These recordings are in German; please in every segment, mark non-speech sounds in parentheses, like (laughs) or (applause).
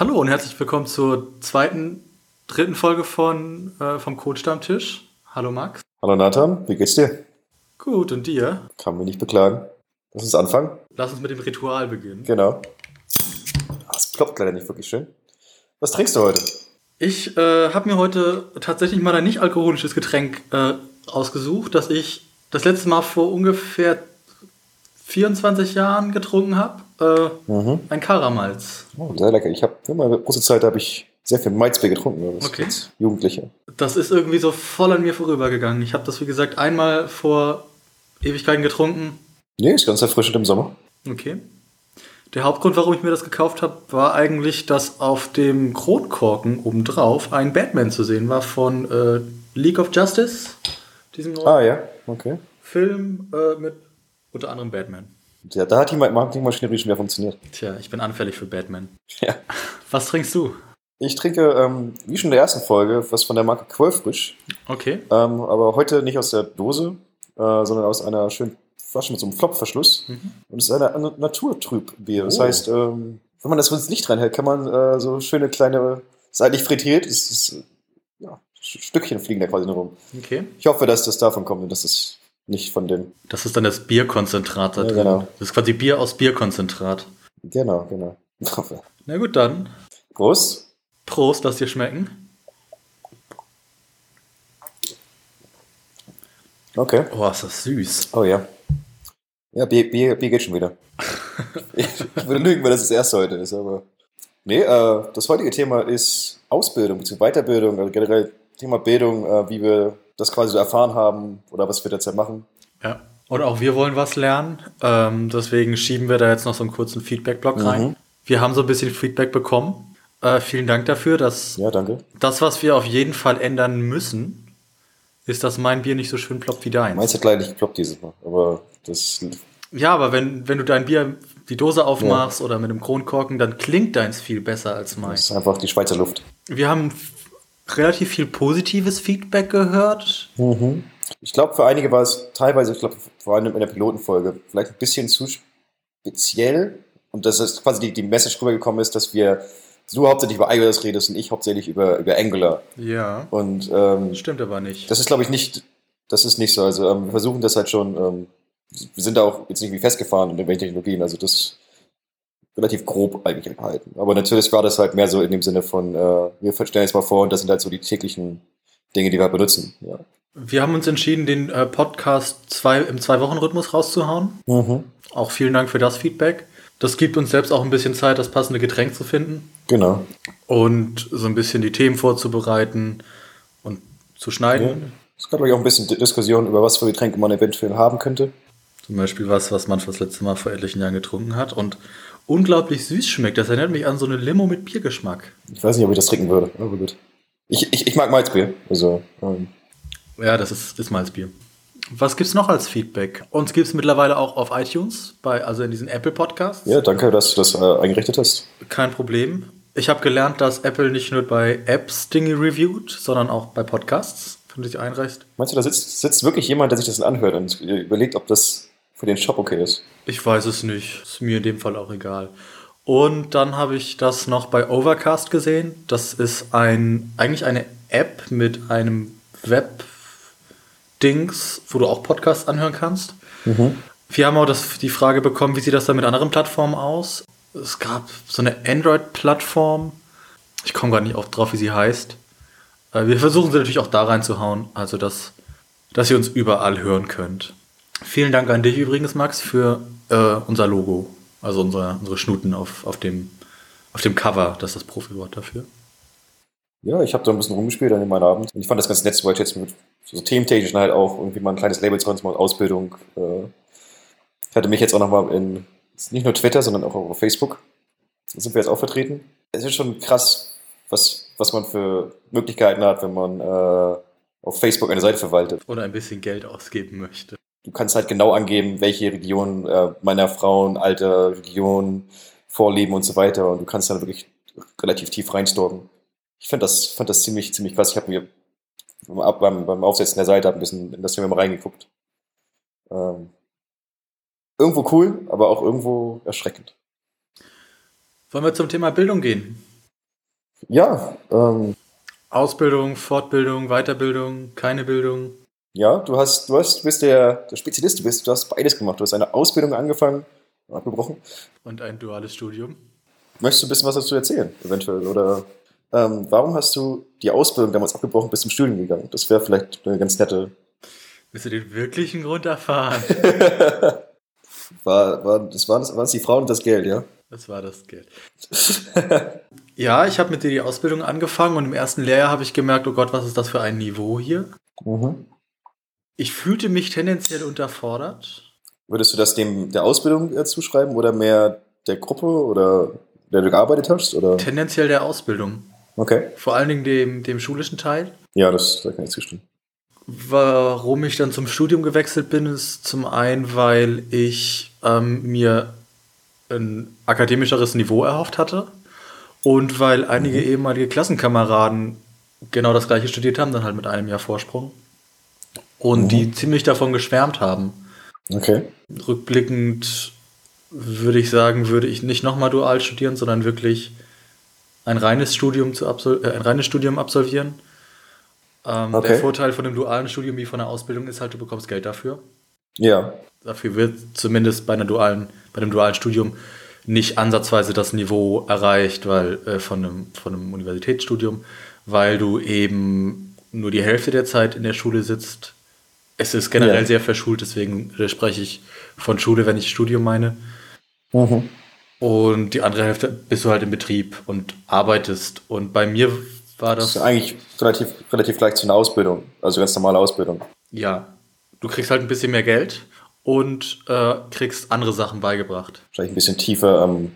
Hallo und herzlich willkommen zur zweiten, dritten Folge von, äh, vom Code-Stammtisch. Hallo Max. Hallo Nathan, wie geht's dir? Gut, und dir? Kann mich nicht beklagen. Lass uns anfangen. Lass uns mit dem Ritual beginnen. Genau. Ah, Es ploppt leider nicht wirklich schön. Was trinkst du heute? Ich äh, habe mir heute tatsächlich mal ein nicht alkoholisches Getränk äh, ausgesucht, das ich das letzte Mal vor ungefähr 24 Jahren getrunken habe. Äh, Mhm. ein Karamalz. Oh, sehr lecker. Ich habe immer eine große Zeit habe ich sehr viel Malzbier getrunken. Das Okay. als Jugendlicher. Das ist irgendwie so voll an mir vorübergegangen. Ich habe das, wie gesagt, einmal vor Ewigkeiten getrunken. Nee, ist ganz erfrischend im Sommer. Okay. Der Hauptgrund, warum ich mir das gekauft habe, war eigentlich, dass auf dem Kronkorken obendrauf ein Batman zu sehen war von äh, League of Justice, diesem neuen Ah ja, okay. Film äh, mit unter anderem Batman. Ja, da hat die Marketingmaschinerie schon wieder funktioniert. Tja, ich bin anfällig für Batman. Ja. (laughs) Was trinkst du? Ich trinke, ähm, wie schon in der ersten Folge, was von der Marke Quellfrisch. Okay. Ähm, aber heute nicht aus der Dose, äh, sondern aus einer schönen Flasche mit so einem Flopfverschluss. Und es ist eine, Naturtrübbier. Das Oh. heißt, ähm, wenn man das ins Licht reinhält, kann man äh, so schöne kleine, ist eigentlich frittiert, ist, äh, ja, Stückchen fliegen da quasi nur rum. Okay. Ich hoffe, dass das davon kommt und dass das nicht von dem. Das ist dann das Bierkonzentrat da Ja, drin. genau. Das ist quasi Bier aus Bierkonzentrat. Genau, genau. (laughs) Na gut, dann. Prost. Prost, lass dir schmecken. Okay. Oh, ist das süß. Oh ja. Ja, Bier, Bier, Bier geht schon wieder. (laughs) ich würde lügen, wenn das das erste heute ist, aber. Nee, äh, das heutige Thema ist Ausbildung bzw. Weiterbildung, also generell Thema Bildung, äh, wie wir das quasi so erfahren haben oder was wir derzeit machen. Ja. Und auch wir wollen was lernen. Ähm, deswegen schieben wir da jetzt noch so einen kurzen Feedback-Block rein. Mhm. Wir haben so ein bisschen Feedback bekommen. Äh, vielen Dank dafür. Dass Ja, danke. das, was wir auf jeden Fall ändern müssen, ist, dass mein Bier nicht so schön ploppt wie deins. Meins hat leider nicht geklappt dieses Mal, aber das. Ja, aber wenn, wenn du dein Bier, die Dose aufmachst oder mit einem Kronkorken, dann klingt deins viel besser als Das meins. ist einfach die Schweizer Luft. Wir haben relativ viel positives Feedback gehört. Ich glaube, für einige war es teilweise, ich glaube, vor allem in der Pilotenfolge, vielleicht ein bisschen zu speziell. Und dass es quasi die, die Message rübergekommen ist, dass wir du hauptsächlich über iOS redest und ich hauptsächlich über, über Angular. Ja. Und ähm, Stimmt aber nicht. das ist, glaube ich, nicht, das ist nicht so. Also ähm, wir versuchen das halt schon, ähm, wir sind da auch jetzt nicht wie festgefahren in irgendwelchen Technologien, also das relativ grob eigentlich gehalten. Aber natürlich war das halt mehr so in dem Sinne von, äh, wir stellen jetzt mal vor und das sind halt so die täglichen Dinge, die wir benutzen. Ja. Wir haben uns entschieden, den äh, Podcast zwei, im Zwei-Wochen-Rhythmus rauszuhauen. Auch vielen Dank für das Feedback. Das gibt uns selbst auch ein bisschen Zeit, das passende Getränk zu finden Genau. und so ein bisschen die Themen vorzubereiten und zu Ja. schneiden. Es gab auch ein bisschen Di- Diskussion über was für Getränke man eventuell haben könnte. Zum Beispiel was, was man das letzte Mal vor etlichen Jahren getrunken hat und unglaublich süß schmeckt. Das erinnert mich an so eine Limo mit Biergeschmack. Ich weiß nicht, ob ich das trinken würde, aber gut. Ich, ich, ich mag Malzbier. Also, ähm, Ja, das ist, ist Malzbier. Was gibt's noch als Feedback? Uns gibt's mittlerweile auch auf iTunes, bei, also in diesen Apple Podcasts. ja, danke, dass du das äh, eingerichtet hast. Kein Problem. Ich habe gelernt, dass Apple nicht nur bei Apps Dinge reviewt, sondern auch bei Podcasts, wenn du dich einreichst. Meinst du, da sitzt, sitzt wirklich jemand, der sich das anhört und überlegt, ob das für den Shop okay ist? Ich weiß es nicht. Ist mir in dem Fall auch egal. Und dann habe ich das noch bei Overcast gesehen. Das ist ein, eigentlich eine App mit einem Web-Dings, wo du auch Podcasts anhören kannst. Wir haben auch das, die Frage bekommen, wie sieht das dann mit anderen Plattformen aus? Es gab so eine Android-Plattform. Ich komme gar nicht auch drauf, wie sie heißt. Äh, Wir versuchen sie natürlich auch da reinzuhauen, also dass, dass ihr uns überall hören könnt. Vielen Dank an dich übrigens, Max, für äh, unser Logo. Also unsere, unsere Schnuten auf, auf, dem, auf dem Cover. Das ist das Profi-Wort dafür. Ja, ich habe da ein bisschen rumgespielt an dem Abend. Und ich fand das ganz nett, weil ich jetzt mit so thementechnisch halt auch irgendwie mal ein kleines Label zu uns mal Ausbildung. Äh, ich hatte mich jetzt auch nochmal in, nicht nur Twitter, sondern auch auf Facebook. Da sind wir jetzt auch vertreten. Es ist schon krass, was, was man für Möglichkeiten hat, wenn man äh, auf Facebook eine Seite verwaltet. Oder ein bisschen Geld ausgeben möchte. Du kannst halt genau angeben, welche Region äh, meiner Frauen, Alter, Region, Vorlieben und so weiter. Und du kannst dann wirklich relativ tief reinstorben. Ich fand das, fand das ziemlich, ziemlich krass. Ich habe mir beim, beim Aufsetzen der Seite hab ein bisschen in das Thema reingeguckt. Ähm, irgendwo cool, aber auch irgendwo erschreckend. Wollen wir zum Thema Bildung gehen? Ja. Ähm, Ausbildung, Fortbildung, Weiterbildung, keine Bildung. Ja, du hast, du hast, bist der, der Spezialist, du bist, du hast beides gemacht. Du hast eine Ausbildung angefangen, abgebrochen. Und ein duales Studium. Möchtest du ein bisschen was dazu erzählen, eventuell? Oder ähm, warum hast du die Ausbildung damals abgebrochen, bis zum Studium gegangen? Das wäre vielleicht eine ganz nette. Willst du den wirklichen Grund erfahren? (laughs) war, war, das waren, waren es die Frauen und das Geld, ja? Das war das Geld. (laughs) ja, ich habe mit dir die Ausbildung angefangen und im ersten Lehrjahr habe ich gemerkt, oh Gott, was ist das für ein Niveau hier? Mhm. Ich fühlte mich tendenziell unterfordert. Würdest du das dem der Ausbildung äh, zuschreiben oder mehr der Gruppe oder der du gearbeitet hast? Oder? Tendenziell der Ausbildung. Okay. Vor allen Dingen dem, dem schulischen Teil. Ja, das da kann ich zustimmen. Warum ich dann zum Studium gewechselt bin, ist zum einen, weil ich ähm, mir ein akademischeres Niveau erhofft hatte und weil einige mhm. ehemalige Klassenkameraden genau das gleiche studiert haben, dann halt mit einem Jahr Vorsprung und mhm. die ziemlich davon geschwärmt haben. Okay. Rückblickend würde ich sagen, würde ich nicht nochmal dual studieren, sondern wirklich ein reines Studium, zu absol äh, ein reines Studium absolvieren. Ähm, okay. Der Vorteil von einem dualen Studium wie von einer Ausbildung ist halt, du bekommst Geld dafür. Ja. Dafür wird zumindest bei einer dualen, bei einem dualen Studium nicht ansatzweise das Niveau erreicht, weil äh, von, einem, von einem Universitätsstudium, weil du eben nur die Hälfte der Zeit in der Schule sitzt. Es ist generell ja. sehr verschult, deswegen spreche ich von Schule, wenn ich Studium meine. Mhm. Und die andere Hälfte bist du halt im Betrieb und arbeitest. Und bei mir war das. Das ist eigentlich relativ, relativ gleich zu einer Ausbildung, also ganz normale Ausbildung. Ja, du kriegst halt ein bisschen mehr Geld und äh, kriegst andere Sachen beigebracht. Vielleicht ein bisschen tiefer ähm,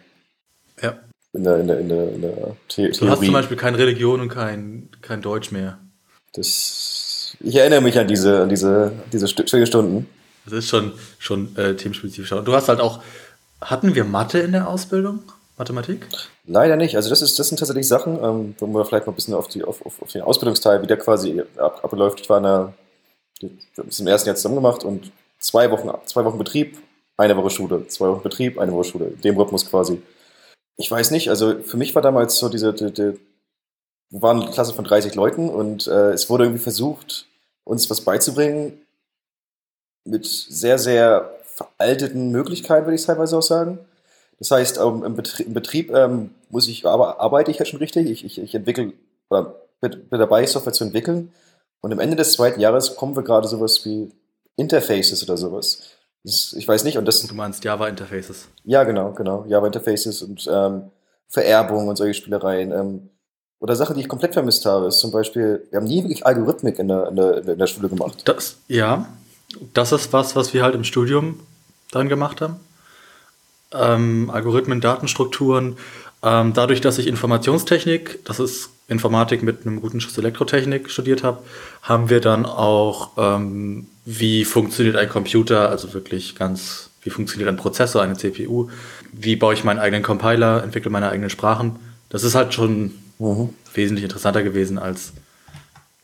ja. in, der, in, der, in, der, in der The Du hast zum Beispiel keine Religion und kein, kein Deutsch mehr. Das, ich erinnere mich an diese, an diese, diese Stunden. Das ist schon, schon äh, themenspezifisch. Du hast halt auch, hatten wir Mathe in der Ausbildung? Mathematik? Leider nicht. Also das, ist, das sind tatsächlich Sachen, ähm, wo wir vielleicht mal ein bisschen auf, die, auf, auf, auf den Ausbildungsteil, wie der quasi ab, abläuft. Ich war in der, wir haben es im ersten Jahr zusammen gemacht und zwei Wochen, zwei Wochen Betrieb, eine Woche Schule, zwei Wochen Betrieb, eine Woche Schule, dem Rhythmus quasi. Ich weiß nicht, also für mich war damals so diese, die, die, wir waren eine Klasse von 30 Leuten und äh, es wurde irgendwie versucht, uns was beizubringen mit sehr, sehr veralteten Möglichkeiten, würde ich teilweise auch sagen. Das heißt, ähm, im Betrieb, im Betrieb ähm, muss ich, aber arbeite ich ja schon richtig. Ich, ich, ich entwickle, oder bin, dabei, Software zu entwickeln. Und am Ende des zweiten Jahres kommen wir gerade sowas wie Interfaces oder sowas. Das, ich weiß nicht. Und das, du meinst Java-Interfaces? Ja, genau, genau. Java-Interfaces und ähm, Vererbung und solche Spielereien. Ähm, oder Sachen, die ich komplett vermisst habe, ist zum Beispiel, wir haben nie wirklich Algorithmik in der, in der, in der Schule gemacht. Das, ja, das ist was, was wir halt im Studium dann gemacht haben. Ähm, Algorithmen, Datenstrukturen. Ähm, dadurch, dass ich Informationstechnik, das ist Informatik mit einem guten Schuss Elektrotechnik studiert habe, haben wir dann auch, ähm, wie funktioniert ein Computer, also wirklich ganz, wie funktioniert ein Prozessor, eine CPU, wie baue ich meinen eigenen Compiler, entwickle meine eigenen Sprachen. Das ist halt schon mhm. wesentlich interessanter gewesen als.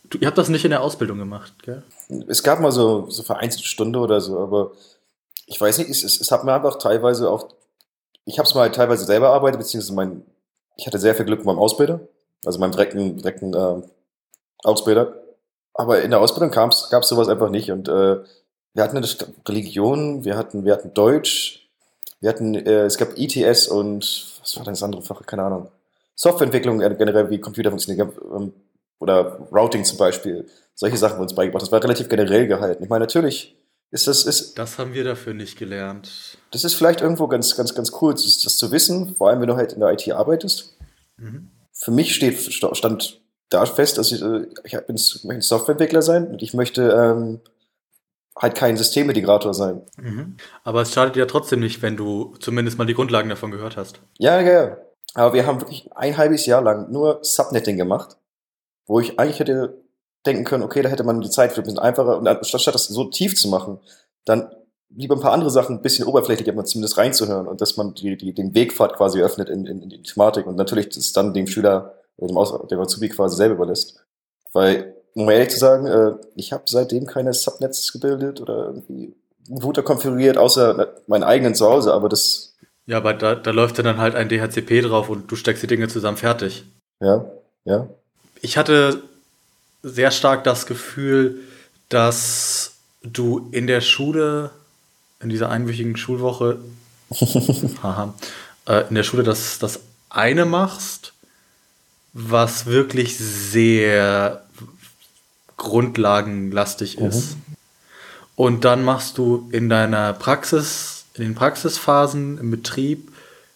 Du, ihr habt das nicht in der Ausbildung gemacht, gell? Es gab mal so, so vereinzelte Stunde oder so, aber ich weiß nicht, es, es, es hat mir einfach teilweise auch. Ich habe es mal teilweise selber erarbeitet, beziehungsweise mein, ich hatte sehr viel Glück mit meinem Ausbilder also meinem direkten, direkten äh, Ausbilder. Aber in der Ausbildung gab es sowas einfach nicht. Und äh, wir hatten eine Religion, wir hatten, wir hatten Deutsch, wir hatten, äh, es gab ITS und was war das andere Fach? Keine Ahnung. Softwareentwicklung generell, wie Computer funktionieren, ähm, oder Routing zum Beispiel. Solche Sachen wurden uns beigebracht. Das war relativ generell gehalten. Ich meine, natürlich ist das. Ist, das haben wir dafür nicht gelernt. Das ist vielleicht irgendwo ganz, ganz, ganz cool, das, das zu wissen, vor allem wenn du halt in der IT arbeitest. Mhm für mich steht, stand da fest, dass ich, äh, ich bin, möchte Softwareentwickler sein und ich möchte ähm, halt kein Systemintegrator sein. Mhm. Aber es schadet ja trotzdem nicht, wenn du zumindest mal die Grundlagen davon gehört hast. Ja, ja, ja. Aber wir haben wirklich ein halbes Jahr lang nur Subnetting gemacht, wo ich eigentlich hätte denken können, okay, da hätte man die Zeit für ein bisschen einfacher und anstatt das so tief zu machen, dann lieber ein paar andere Sachen ein bisschen oberflächlich, aber zumindest reinzuhören und dass man die, die, den Wegpfad quasi öffnet in, in, in die Thematik und natürlich das dann dem Schüler, dem, Aus dem Azubi quasi selber überlässt. Weil, um ehrlich zu sagen, äh, ich habe seitdem keine Subnets gebildet oder irgendwie Router konfiguriert, außer meinen eigenen zu Hause, aber das. Ja, aber da, da läuft ja dann halt ein DHCP drauf und du steckst die Dinge zusammen fertig. Ja, ja. Ich hatte sehr stark das Gefühl, dass du in der Schule, in dieser einwöchigen Schulwoche, (laughs) haha, äh, in der Schule das, das eine machst, was wirklich sehr grundlagenlastig mhm. ist. Und dann machst du in deiner Praxis, in den Praxisphasen im Betrieb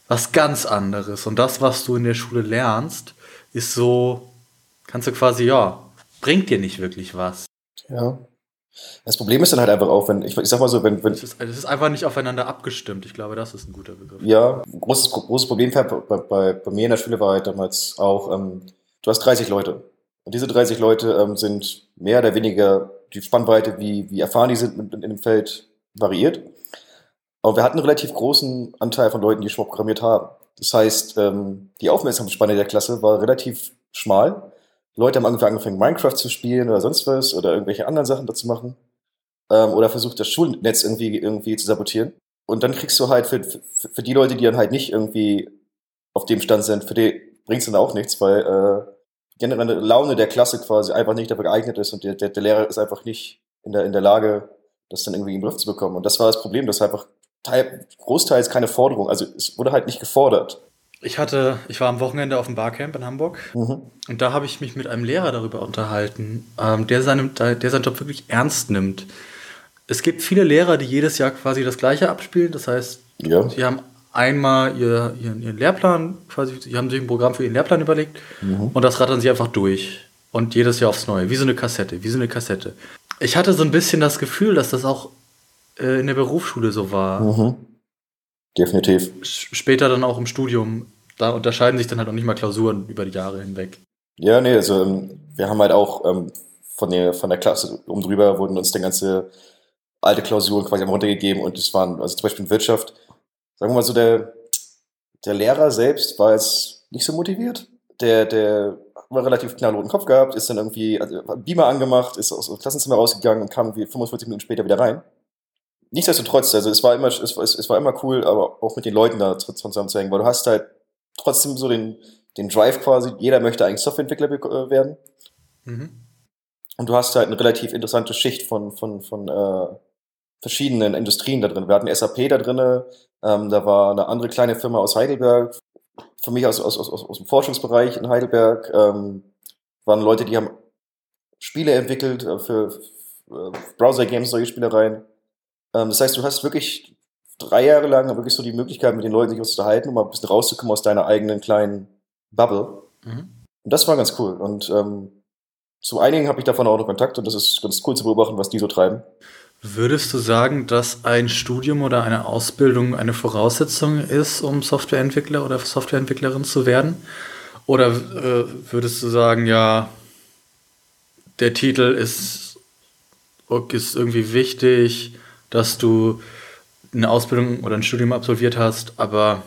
was ganz anderes. Und das, was du in der Schule lernst, ist so, kannst du quasi, ja, bringt dir nicht wirklich was. Ja. Das Problem ist dann halt einfach auch, wenn, ich, ich sag mal so, wenn. wenn es, ist, es ist einfach nicht aufeinander abgestimmt. Ich glaube, das ist ein guter Begriff. Ja, großes, großes Problem bei, bei, bei mir in der Schule war halt damals auch, ähm, du hast 30 Leute. Und diese 30 Leute ähm, sind mehr oder weniger die Spannweite, wie, wie erfahren die sind in, in dem Feld, variiert. Aber wir hatten einen relativ großen Anteil von Leuten, die schon programmiert haben. Das heißt, ähm, die Aufmerksamkeitsspanne der Klasse war relativ schmal. Leute haben angefangen, Minecraft zu spielen oder sonst was oder irgendwelche anderen Sachen dazu machen. Ähm, oder versucht, das Schulnetz irgendwie, irgendwie zu sabotieren. Und dann kriegst du halt für, für, für die Leute, die dann halt nicht irgendwie auf dem Stand sind, für die bringst du dann auch nichts, weil äh, generelle Laune der Klasse quasi einfach nicht dafür geeignet ist und der, der, der Lehrer ist einfach nicht in der, in der Lage, das dann irgendwie in den Griff zu bekommen. Und das war das Problem, dass einfach Teil, großteils keine Forderung, also es wurde halt nicht gefordert. Ich hatte, ich war am Wochenende auf dem Barcamp in Hamburg mhm. und da habe ich mich mit einem Lehrer darüber unterhalten, ähm, der, seinen, der seinen Job wirklich ernst nimmt. Es gibt viele Lehrer, die jedes Jahr quasi das Gleiche abspielen. Das heißt, ja. sie haben einmal ihr, ihren, ihren, Lehrplan, quasi, sie haben sich ein Programm für ihren Lehrplan überlegt mhm. und das rattern sie einfach durch. Und jedes Jahr aufs Neue, wie so eine Kassette, wie so eine Kassette. Ich hatte so ein bisschen das Gefühl, dass das auch äh, in der Berufsschule so war. Mhm. Definitiv. Später dann auch im Studium. Da unterscheiden sich dann halt auch nicht mal Klausuren über die Jahre hinweg. Ja, nee, also ähm, wir haben halt auch ähm, von, der, von der Klasse um drüber wurden uns dann ganze alte Klausuren quasi runtergegeben und es waren, also zum Beispiel in Wirtschaft, sagen wir mal so, der, der Lehrer selbst war jetzt nicht so motiviert. Der, der war relativ knallroten Kopf gehabt, ist dann irgendwie, also Beamer angemacht, ist aus dem Klassenzimmer rausgegangen und kam wie 45 Minuten später wieder rein. Nichtsdestotrotz, also es war immer, es, es war immer cool, aber auch mit den Leuten da zusammen zu hängen, weil du hast halt trotzdem so den, den Drive quasi, jeder möchte eigentlich Softwareentwickler äh, werden. Mhm. Und du hast halt eine relativ interessante Schicht von, von, von äh, verschiedenen Industrien da drin. Wir hatten SAP da drin, ähm, da war eine andere kleine Firma aus Heidelberg, für mich aus, aus, aus, aus dem Forschungsbereich in Heidelberg, ähm, waren Leute, die haben Spiele entwickelt äh, für, für äh, Browser-Games, solche Spielereien. Ähm, das heißt, du hast wirklich drei Jahre lang wirklich so die Möglichkeit, mit den Leuten sich unterhalten, um mal ein bisschen rauszukommen aus deiner eigenen kleinen Bubble. Mhm. Und das war ganz cool. Und ähm, zu einigen habe ich davon auch noch Kontakt und das ist ganz cool zu beobachten, was die so treiben. Würdest du sagen, dass ein Studium oder eine Ausbildung eine Voraussetzung ist, um Softwareentwickler oder Softwareentwicklerin zu werden? Oder äh, würdest du sagen, ja, der Titel ist, ist irgendwie wichtig, dass du eine Ausbildung oder ein Studium absolviert hast, aber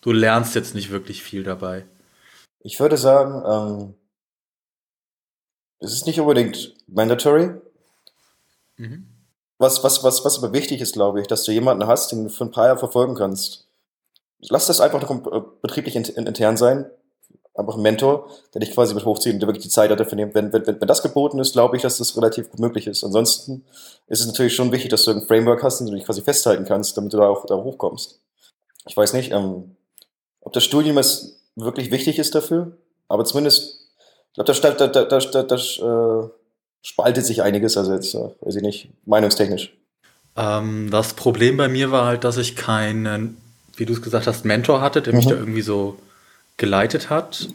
du lernst jetzt nicht wirklich viel dabei? Ich würde sagen, ähm, es ist nicht unbedingt mandatory. Mhm. Was, was, was, was aber wichtig ist, glaube ich, dass du jemanden hast, den du für ein paar Jahre verfolgen kannst. Lass das einfach noch äh, betrieblich intern sein. Einfach ein Mentor, der dich quasi mit hochzieht und der wirklich die Zeit dafür nimmt. Wenn, wenn, wenn das geboten ist, glaube ich, dass das relativ gut möglich ist. Ansonsten ist es natürlich schon wichtig, dass du ein Framework hast, in dem du dich quasi festhalten kannst, damit du da auch da hochkommst. Ich weiß nicht, ähm, ob das Studium es wirklich wichtig ist dafür, aber zumindest, ich glaube, da, da, da, da, da, da äh, spaltet sich einiges, also jetzt, äh, weiß ich nicht, meinungstechnisch. Ähm, das Problem bei mir war halt, dass ich keinen, wie du es gesagt hast, Mentor hatte, der mhm. mich da irgendwie so geleitet hat.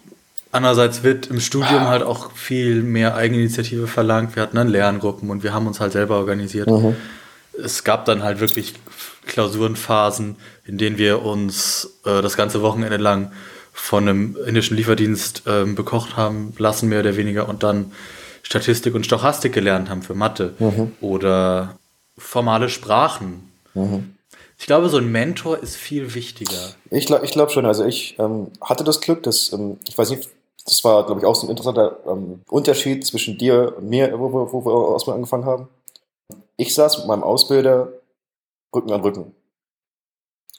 Andererseits wird im Studium halt auch viel mehr Eigeninitiative verlangt. Wir hatten dann Lerngruppen und wir haben uns halt selber organisiert. Mhm. Es gab dann halt wirklich Klausurenphasen, in denen wir uns äh, das ganze Wochenende lang von einem indischen Lieferdienst äh, bekocht haben lassen, mehr oder weniger, und dann Statistik und Stochastik gelernt haben für Mathe mhm. oder formale Sprachen. Mhm. Ich glaube, so ein Mentor ist viel wichtiger. Ich glaube ich glaub schon. Also ich ähm, hatte das Glück, dass, ähm, ich weiß nicht, das war, glaube ich, auch so ein interessanter ähm, Unterschied zwischen dir und mir, wo, wo, wo wir erstmal angefangen haben. Ich saß mit meinem Ausbilder Rücken an Rücken.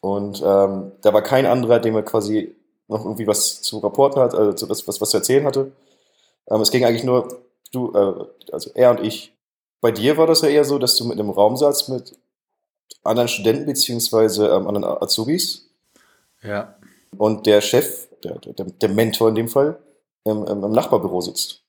Und ähm, da war kein anderer, dem wir quasi noch irgendwie was zu rapporten hat, also was, was, was zu erzählen hatte. Ähm, es ging eigentlich nur, du, äh, also er und ich. Bei dir war das ja eher so, dass du mit einem Raum saßt mit anderen Studenten beziehungsweise ähm, anderen Azubis. Ja. Und der Chef, der, der, der Mentor in dem Fall, im, im, Nachbarbüro sitzt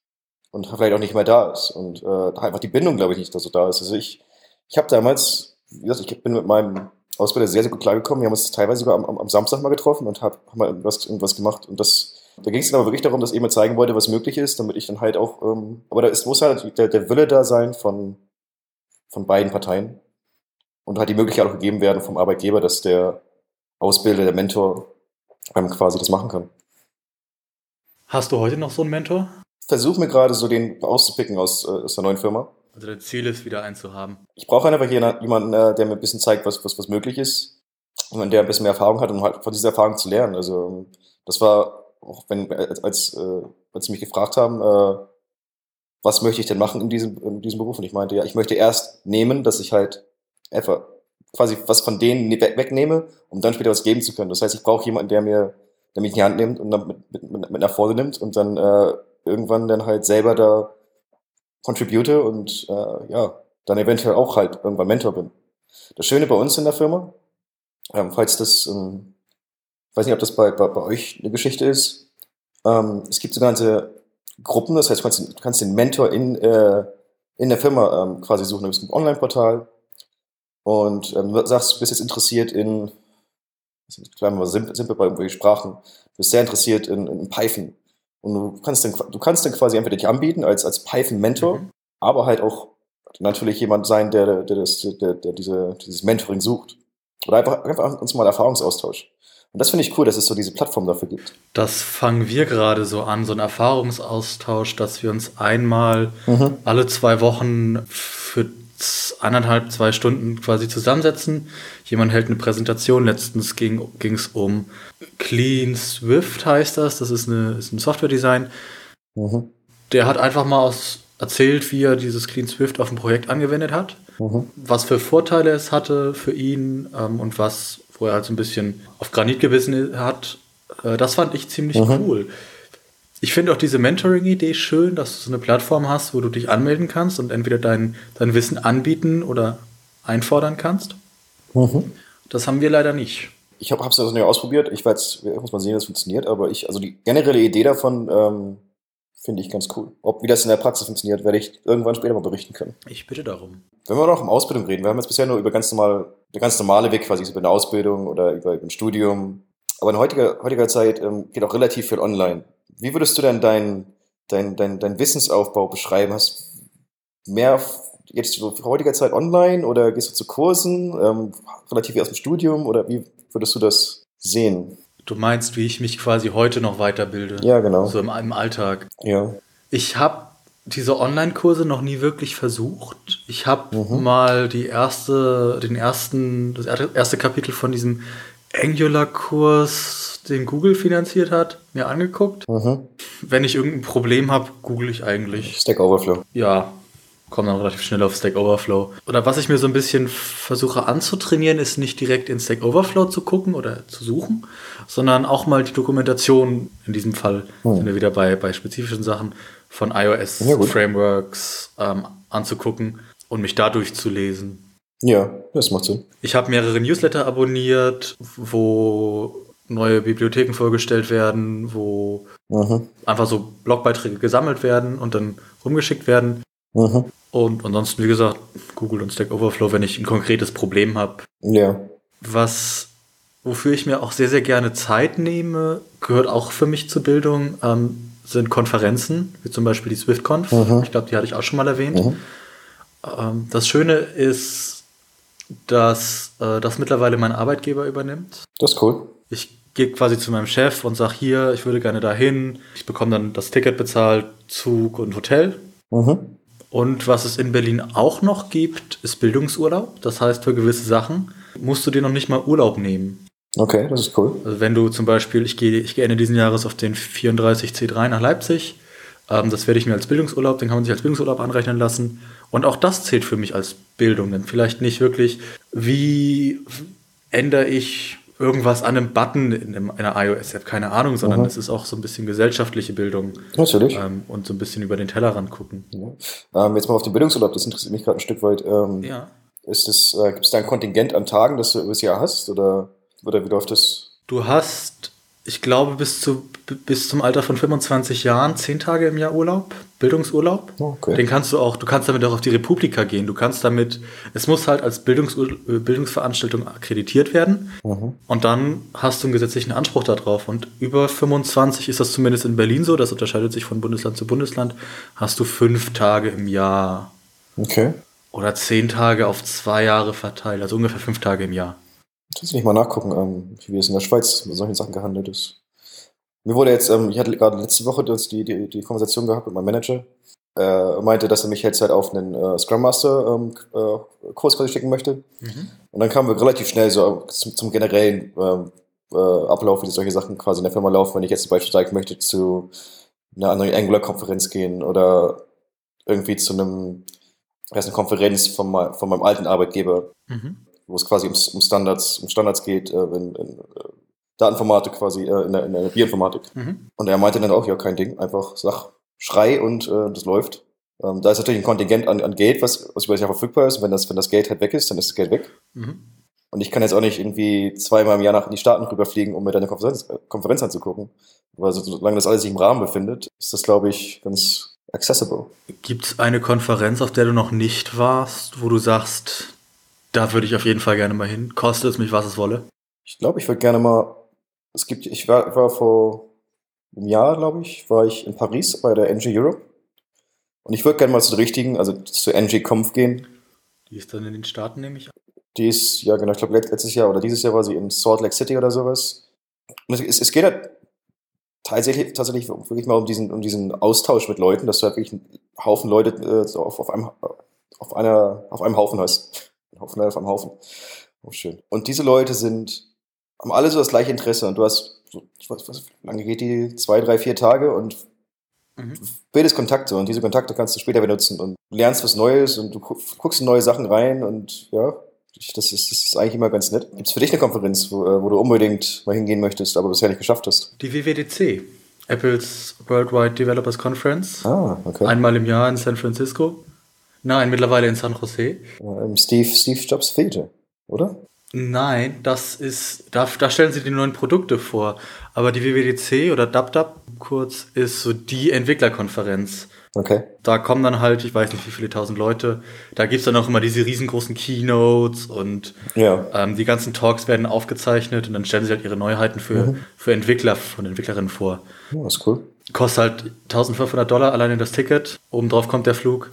und vielleicht auch nicht mehr da ist und äh, einfach die Bindung, glaube ich, nicht so da ist. Also ich, ich habe damals, wie gesagt, ich bin mit meinem Ausbilder sehr, sehr gut klargekommen. Wir haben uns teilweise sogar am, am Samstag mal getroffen und hab, haben mal irgendwas, irgendwas gemacht. Und das, da ging es dann aber wirklich darum, dass er mir zeigen wollte, was möglich ist, damit ich dann halt auch, ähm, aber da ist, muss halt der, der Wille da sein von, von beiden Parteien und halt die Möglichkeit auch gegeben werden vom Arbeitgeber, dass der Ausbilder, der Mentor ähm, quasi das machen kann. Hast du heute noch so einen Mentor? Versuch mir gerade so den auszupicken aus, äh, aus der neuen Firma. Also dein Ziel ist, wieder einen zu haben. Ich brauche einfach jemanden, äh, der mir ein bisschen zeigt, was, was, was möglich ist. Und der ein bisschen mehr Erfahrung hat, um halt von dieser Erfahrung zu lernen. Also das war, auch wenn, als, als, äh, als sie mich gefragt haben, was möchte ich denn machen in diesem, in diesem Beruf? Und ich meinte, ja, ich möchte erst nehmen, dass ich halt einfach quasi was von denen wegnehme, um dann später was geben zu können. Das heißt, ich brauche jemanden, der mir der mich in die Hand nimmt und dann mit, mit, mit nach vorne nimmt und dann äh, irgendwann dann halt selber da contribute und äh, ja, dann eventuell auch halt irgendwann Mentor bin. Das Schöne bei uns in der Firma, ähm, falls das, ähm, ich weiß nicht, ob das bei, bei, bei euch eine Geschichte ist, ähm, es gibt so ganze Gruppen, das heißt, du kannst, du kannst den Mentor in, äh, in der Firma ähm, quasi suchen. Du bist ein Online-Portal und ähm, du sagst, du bist jetzt interessiert in klar mal simpel, simpel bei irgendwelchen Sprachen, du bist sehr interessiert in, in Python. Und du kannst dann, du kannst dann quasi entweder dich anbieten als, als Python-Mentor, mhm. aber halt auch natürlich jemand sein, der, der, das, der, der diese, dieses Mentoring sucht. Oder einfach, einfach uns mal Erfahrungsaustausch. Und das finde ich cool, dass es so diese Plattform dafür gibt. Das fangen wir gerade so an, so ein Erfahrungsaustausch, dass wir uns einmal mhm. alle zwei Wochen für eineinhalb, zwei Stunden quasi zusammensetzen. Jemand hält eine Präsentation. Letztens ging es um Clean Swift, heißt das. Das ist, eine, ist ein Software-Design. Mhm. Der hat einfach mal aus, erzählt, wie er dieses Clean Swift auf ein Projekt angewendet hat, mhm. was für Vorteile es hatte für ihn ähm, und was, wo er halt so ein bisschen auf Granit gewissen hat. Äh, das fand ich ziemlich mhm. cool. Ich finde auch diese Mentoring-Idee schön, dass du so eine Plattform hast, wo du dich anmelden kannst und entweder dein, dein Wissen anbieten oder einfordern kannst. Mhm. Das haben wir leider nicht. Ich habe es also nicht ausprobiert. Ich weiß, muss mal sehen, wie das funktioniert. Aber ich, also die generelle Idee davon ähm, finde ich ganz cool. Ob wie das in der Praxis funktioniert, werde ich irgendwann später mal berichten können. Ich bitte darum. Wenn wir noch um Ausbildung reden, wir haben jetzt bisher nur über ganz normal, der ganz normale Weg quasi über eine Ausbildung oder über, über ein Studium. Aber in heutiger, heutiger Zeit ähm, geht auch relativ viel online. Wie würdest du denn deinen dein, dein, dein Wissensaufbau beschreiben? Hast mehr jetzt zu heutiger Zeit online oder gehst du zu Kursen, ähm, relativ wie aus dem Studium oder wie würdest du das sehen? Du meinst, wie ich mich quasi heute noch weiterbilde? Ja, genau. So im, im Alltag. Ja. Ich habe diese Online-Kurse noch nie wirklich versucht. Ich habe mhm. mal die erste, den ersten, das erste Kapitel von diesem Angular-Kurs, den Google finanziert hat, mir angeguckt. Mhm. Wenn ich irgendein Problem habe, google ich eigentlich. Stack Overflow. Ja, komme dann relativ schnell auf Stack Overflow. Oder was ich mir so ein bisschen versuche anzutrainieren, ist nicht direkt in Stack Overflow zu gucken oder zu suchen, sondern auch mal die Dokumentation, in diesem Fall mhm. sind wir wieder bei, bei spezifischen Sachen, von iOS-Frameworks ja, ähm, anzugucken und mich dadurch zu lesen. Ja, das macht Sinn. Ich habe mehrere Newsletter abonniert, wo neue Bibliotheken vorgestellt werden, wo mhm. einfach so Blogbeiträge gesammelt werden und dann rumgeschickt werden. Mhm. Und ansonsten, wie gesagt, Google und Stack Overflow, wenn ich ein konkretes Problem habe. Ja. Was, wofür ich mir auch sehr, sehr gerne Zeit nehme, gehört auch für mich zur Bildung, ähm, sind Konferenzen, wie zum Beispiel die SwiftConf. Mhm. Ich glaube, die hatte ich auch schon mal erwähnt. Ähm, das Schöne ist, dass äh, das mittlerweile mein Arbeitgeber übernimmt. Das ist cool. Ich gehe quasi zu meinem Chef und sage hier, ich würde gerne dahin. Ich bekomme dann das Ticket bezahlt, Zug und Hotel. Mhm. Und was es in Berlin auch noch gibt, ist Bildungsurlaub. Das heißt, für gewisse Sachen musst du dir noch nicht mal Urlaub nehmen. Okay, das ist cool. Also wenn du zum Beispiel, ich gehe, ich gehe Ende dieses Jahres auf den 34 C3 nach Leipzig. Ähm, das werde ich mir als Bildungsurlaub, den kann man sich als Bildungsurlaub anrechnen lassen. Und auch das zählt für mich als Bildung. Denn vielleicht nicht wirklich, wie ändere ich irgendwas an einem Button in, einem, in einer iOS-App, keine Ahnung, sondern es ist auch so ein bisschen gesellschaftliche Bildung. Natürlich. Ähm, und so ein bisschen über den Tellerrand gucken. Ja. Ähm, jetzt mal auf den Bildungsurlaub, das interessiert mich gerade ein Stück weit. Ähm, Ja. ist äh, Gibt es da ein Kontingent an Tagen, das du übers Jahr hast? Oder, oder wie läuft das? Du hast, ich glaube, bis, zu, bis zum Alter von 25 Jahren zehn Tage im Jahr Urlaub, Bildungsurlaub. Oh, okay. Den kannst du auch, du kannst damit auch auf die Republika gehen. Du kannst damit, es muss halt als Bildungsurla- äh, Bildungsveranstaltung akkreditiert werden. Mhm. Und dann hast du einen gesetzlichen Anspruch darauf. Und über 25 ist das zumindest in Berlin so, das unterscheidet sich von Bundesland zu Bundesland, hast du fünf Tage im Jahr Okay. oder zehn Tage auf zwei Jahre verteilt, also ungefähr fünf Tage im Jahr. Kannst du nicht mal nachgucken, ähm, wie es in der Schweiz mit solchen Sachen gehandelt ist. Mir wurde jetzt, ähm, ich hatte gerade letzte Woche das, die, die, die Konversation gehabt mit meinem Manager. Er meinte, dass er mich jetzt halt auf einen äh, Scrum Master ähm, äh, Kurs quasi schicken möchte. Und dann kamen wir relativ schnell so zum, zum generellen äh, Ablauf, wie solche Sachen quasi in der Firma laufen. Wenn ich jetzt zum Beispiel sagen, ich möchte zu einer anderen Angular-Konferenz gehen oder irgendwie zu einem, eine Konferenz von, mei- von meinem alten Arbeitgeber, Mhm. Wo es quasi um, um Standards, um Standards geht, äh, in, in äh, Dateninformatik quasi, äh, in, der, in der Bioinformatik. Mhm. Und er meinte dann auch, ja, kein Ding, einfach sag, schrei und äh, das läuft. Ähm, da ist natürlich ein Kontingent an, an Geld, was, was über das Jahr verfügbar ist. Und wenn das, wenn das Geld halt weg ist, dann ist das Geld weg. Mhm. Und ich kann jetzt auch nicht irgendwie zweimal im Jahr nach in die Staaten rüberfliegen, um mir dann eine Konferenz, äh, Konferenz anzugucken. Aber so, solange das alles sich im Rahmen befindet, ist das, glaube ich, ganz accessible. Gibt es eine Konferenz, auf der du noch nicht warst, wo du sagst, da würde ich auf jeden Fall gerne mal hin, koste es mich, was es wolle? Ich glaube, ich würde gerne mal. Es gibt, ich war, war vor einem Jahr, glaube ich, war ich in Paris bei der NG Europe. Und ich würde gerne mal zu der richtigen, also zur NG Conf gehen. Die ist dann in den Staaten, nehme ich an. Die ist, ja genau, ich glaube letztes Jahr oder dieses Jahr war sie in Salt Lake City oder sowas. Und es, es geht halt tatsächlich, tatsächlich wirklich mal um diesen, um diesen Austausch mit Leuten, dass du halt wirklich einen Haufen Leute äh, so auf, auf, einem, auf, einer, auf einem Haufen hast. Haufen Leute auf einem Haufen. Oh, schön. Und diese Leute sind, haben alle so das gleiche Interesse und du hast, so, ich weiß, was, wie lange geht die? Zwei, drei, vier Tage und Mhm. bildest Kontakte und diese Kontakte kannst du später benutzen und lernst was Neues und du gu- guckst in neue Sachen rein und ja, ich- das ist, das ist eigentlich immer ganz nett. Gibt es für dich eine Konferenz, wo, äh, wo du unbedingt mal hingehen möchtest, aber bisher nicht geschafft hast? Die WWDC, Apples Worldwide Developers Conference. Ah, okay. Einmal im Jahr in San Francisco. Nein, mittlerweile in San Jose. Ähm, Steve, Steve Jobs fehlte, oder? Nein, das ist, da, da stellen sie die neuen Produkte vor. Aber die WWDC oder DubDub kurz ist so die Entwicklerkonferenz. Okay. Da kommen dann halt, ich weiß nicht wie viele tausend Leute. Da gibt's dann auch immer diese riesengroßen Keynotes und Ja. ähm, die ganzen Talks werden aufgezeichnet und dann stellen sie halt ihre Neuheiten für, für Entwickler und Entwicklerinnen vor. ja, das ist cool. Kostet halt 1500 Dollar alleine das Ticket. Obendrauf kommt der Flug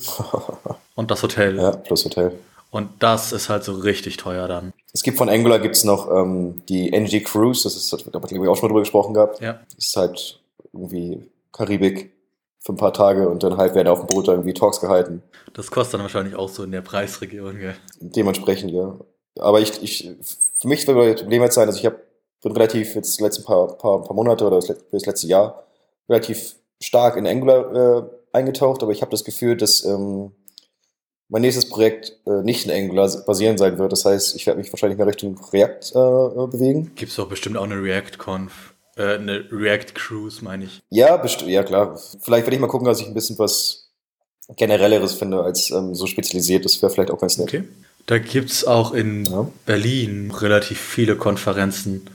(laughs) und das Hotel. Ja, plus Hotel. Und das ist halt so richtig teuer dann. Es gibt von Angular gibt's noch ähm, die NG Cruise, das ist, da haben wir auch schon mal drüber gesprochen gehabt. Ja. Das ist halt irgendwie Karibik für ein paar Tage und dann halt werden auf dem Boot irgendwie Talks gehalten. Das kostet dann wahrscheinlich auch so in der Preisregion, gell? Dementsprechend, ja. Aber ich, ich für mich wird das Problem jetzt sein, also ich hab, bin relativ jetzt die letzten paar, paar, paar Monate oder das letzte Jahr relativ stark in Angular äh, eingetaucht, aber ich habe das Gefühl, dass ähm, mein nächstes Projekt äh, nicht in Angular basieren sein wird. Das heißt, ich werde mich wahrscheinlich mehr Richtung React äh, äh, bewegen. Gibt's doch bestimmt auch eine React-Conf, äh, eine React-Cruise, meine ich. Ja, best ja klar. Vielleicht werde ich mal gucken, dass ich ein bisschen was generelleres finde als ähm, so spezialisiert. Das wäre vielleicht auch ganz nett. Okay. Da gibt's auch in Ja. Berlin relativ viele Konferenzen.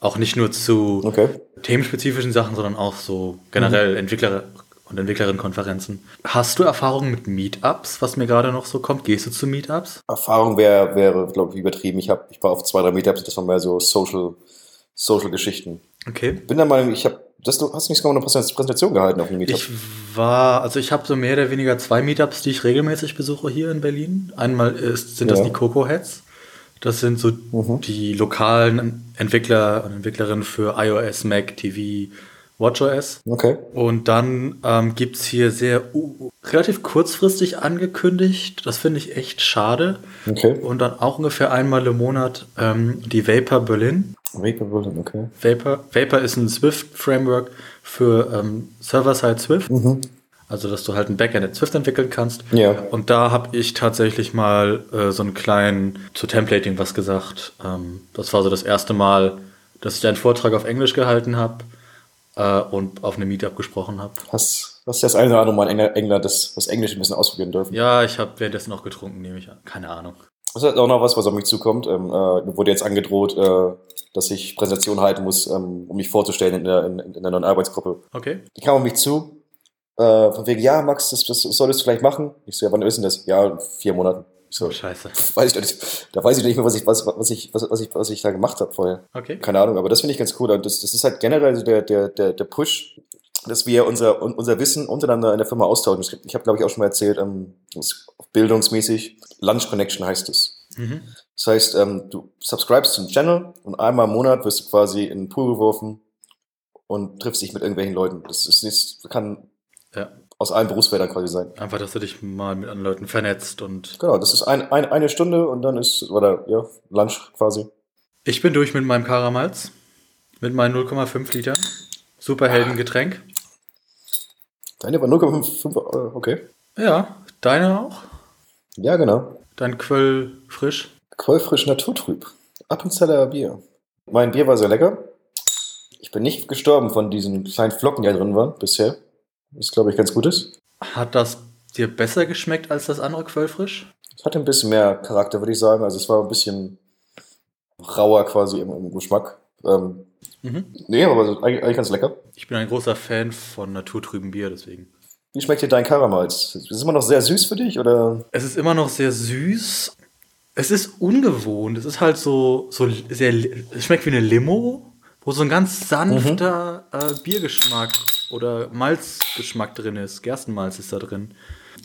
Auch nicht nur zu Okay. themenspezifischen Sachen, sondern auch so generell Entwickler- und Entwicklerinnenkonferenzen. Hast du Erfahrungen mit Meetups, was mir gerade noch so kommt? Gehst du zu Meetups? Erfahrung wäre, wäre, glaube ich, übertrieben. Ich, hab, ich war auf zwei, drei Meetups, das waren mehr so Social, Social-Geschichten. Okay. Bin der Meinung, ich habe, das, du hast nicht sogar eine Präsent- Präsentation gehalten auf einem Meetup. Ich war, also ich habe so mehr oder weniger zwei Meetups, die ich regelmäßig besuche hier in Berlin. Einmal ist, sind das Ja. die Coco Heads. Das sind so die lokalen Entwickler und Entwicklerinnen für iOS, Mac, TV, WatchOS. okay. Und dann ähm, gibt's hier sehr uh, relativ kurzfristig angekündigt. Das finde ich echt schade. Okay. Und dann auch ungefähr einmal im Monat ähm, die Vapor Berlin. Vapor Berlin, okay. Vapor, Vapor ist ein Swift-Framework für ähm, Server-Side Swift. Mhm. Also, dass du halt ein Backend in Swift entwickeln kannst. Ja. Und da habe ich tatsächlich mal äh, so einen kleinen, zu Templating was gesagt. Ähm, das war so das erste Mal, dass ich einen Vortrag auf Englisch gehalten habe äh, und auf einem Meetup gesprochen habe. Hast, hast du das eine oder andere Mal in England das, das Englische ein bisschen ausprobieren dürfen? Ja, ich habe währenddessen noch getrunken, nehme ich an. Keine Ahnung. Das ist auch noch was, was auf mich zukommt. Ähm, äh, wurde jetzt angedroht, äh, dass ich Präsentation halten muss, ähm, um mich vorzustellen in der, in, in der neuen Arbeitsgruppe. Okay. Die kam auf mich zu, äh, von wegen, ja, Max, das, das solltest du vielleicht machen. Ich so, ja, wann ist denn das? Ja, in vier Monaten. Ich so, scheiße. weiß ich nicht. Da weiß ich nicht mehr, was ich, was, was ich, was, was ich, was ich da gemacht habe vorher. Okay. Keine Ahnung, aber das finde ich ganz cool. Das, das ist halt generell so der, der, der, der Push, dass wir unser, un- unser Wissen untereinander in der Firma austauschen. Ich, habe, glaube ich, auch schon mal erzählt, ähm, bildungsmäßig, Lunch Connection heißt es. Mhm. Das heißt, ähm, du subscribest zum Channel und einmal im Monat wirst du quasi in den Pool geworfen und triffst dich mit irgendwelchen Leuten. Das ist nicht, kann Ja. aus allen Berufsfeldern quasi sein. Einfach, dass du dich mal mit anderen Leuten vernetzt und. Genau, das ist ein, ein, eine Stunde und dann ist, oder ja, Lunch quasi. Ich bin durch mit meinem Karamalz. Mit meinen 0,5 Litern. Superheldengetränk. Deine war 0,5, äh, okay. Ja, deine auch. Ja, genau. Dein Quöll frisch. Quellfrisch naturtrüb. Appenzeller Bier. Mein Bier war sehr lecker. Ich bin nicht gestorben von diesen kleinen Flocken, die da drin waren bisher. Was, glaube ich, ganz gut ist. Hat das dir besser geschmeckt als das andere Quöll frisch? Es hatte ein bisschen mehr Charakter, würde ich sagen. Also es war ein bisschen rauer quasi im, im Geschmack. Ähm, Mhm. nee, aber eigentlich, eigentlich ganz lecker. Ich bin ein großer Fan von naturtrüben Bier, deswegen. Wie schmeckt dir dein Karamals? Ist es immer noch sehr süß für dich oder? Es ist immer noch sehr süß. Es ist ungewohnt. Es ist halt so, so sehr. Es schmeckt wie eine Limo, wo so ein ganz sanfter äh, Biergeschmack oder Malzgeschmack drin ist. Gerstenmalz ist da drin.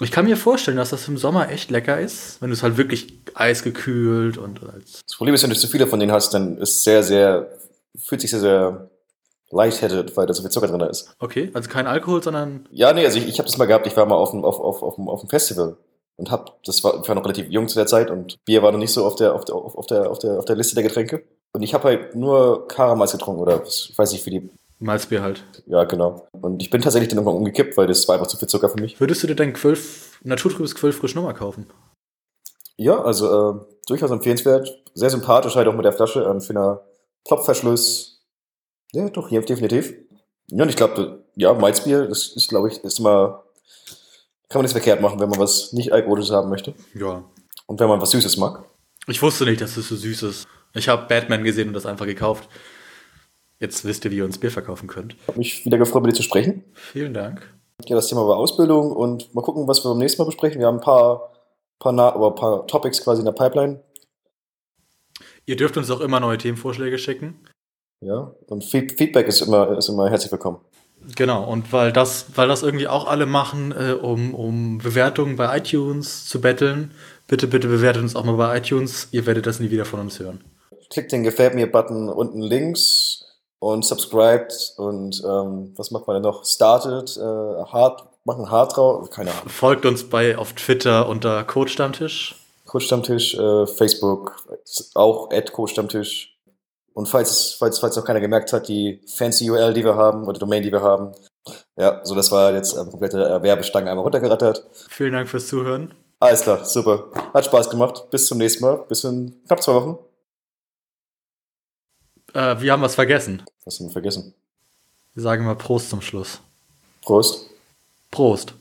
Ich kann mir vorstellen, dass das im Sommer echt lecker ist, wenn du es halt wirklich eisgekühlt und als. Das Problem ist, wenn du zu viele von denen hast, dann ist sehr, sehr, fühlt sich sehr, sehr lightheaded, weil da so viel Zucker drin ist. Okay, also kein Alkohol, sondern. Ja, nee, also ich, ich habe das mal gehabt, ich war mal auf dem, auf, auf, auf, auf dem Festival und hab, das war, ich war noch relativ jung zu der Zeit und Bier war noch nicht so auf der, auf der, auf der, auf der, auf der Liste der Getränke. Und ich habe halt nur Karamals getrunken oder ich weiß nicht, wie die, Malzbier halt. ja, genau. Und ich bin tatsächlich dann irgendwann umgekippt, weil das war einfach zu viel Zucker für mich. Würdest du dir dein naturtrübes Quöll frisch nochmal kaufen? Ja, also äh, durchaus empfehlenswert. Sehr sympathisch halt auch mit der Flasche. Ähm, für einen Plopverschluss. Ja, doch, hier, definitiv. Ja, und ich glaube, ja, Malzbier, das ist, glaube ich, ist immer, kann man nichts verkehrt machen, wenn man was nicht Alkoholisches haben möchte. Ja. Und wenn man was Süßes mag. Ich wusste nicht, dass es so süß ist. Ich habe Batman gesehen und das einfach gekauft. Jetzt wisst ihr, wie ihr uns Bier verkaufen könnt. Hab mich wieder gefreut, mit dir zu sprechen. Vielen Dank. Ja, das Thema war Ausbildung und mal gucken, was wir beim nächsten Mal besprechen. Wir haben ein paar, paar, Na ein paar Topics quasi in der Pipeline. Ihr dürft uns auch immer neue Themenvorschläge schicken. Ja, und Feed Feedback ist immer, ist immer herzlich willkommen. Genau, und weil das, weil das irgendwie auch alle machen, äh, um, um Bewertungen bei iTunes zu betteln, bitte, bitte bewertet uns auch mal bei iTunes. Ihr werdet das nie wieder von uns hören. Klickt den Gefällt mir-Button unten links und subscribed und ähm, was macht man denn noch? Startet, äh, hart, machen hart drauf, keine Ahnung. Folgt uns bei auf Twitter unter Codestammtisch. Coach-Stammtisch, äh, Facebook, auch at Coach-Stammtisch. Und falls, falls, falls noch keiner gemerkt hat, die fancy URL, die wir haben, oder Domain, die wir haben. Ja, so das war jetzt äh, komplette äh, Werbestange einmal runtergerattert. Vielen Dank fürs Zuhören. Alles klar, super. Hat Spaß gemacht. Bis zum nächsten Mal. Bis in knapp zwei Wochen. Äh, wir haben was vergessen. Was haben wir vergessen? Wir sagen mal Prost zum Schluss. Prost. Prost.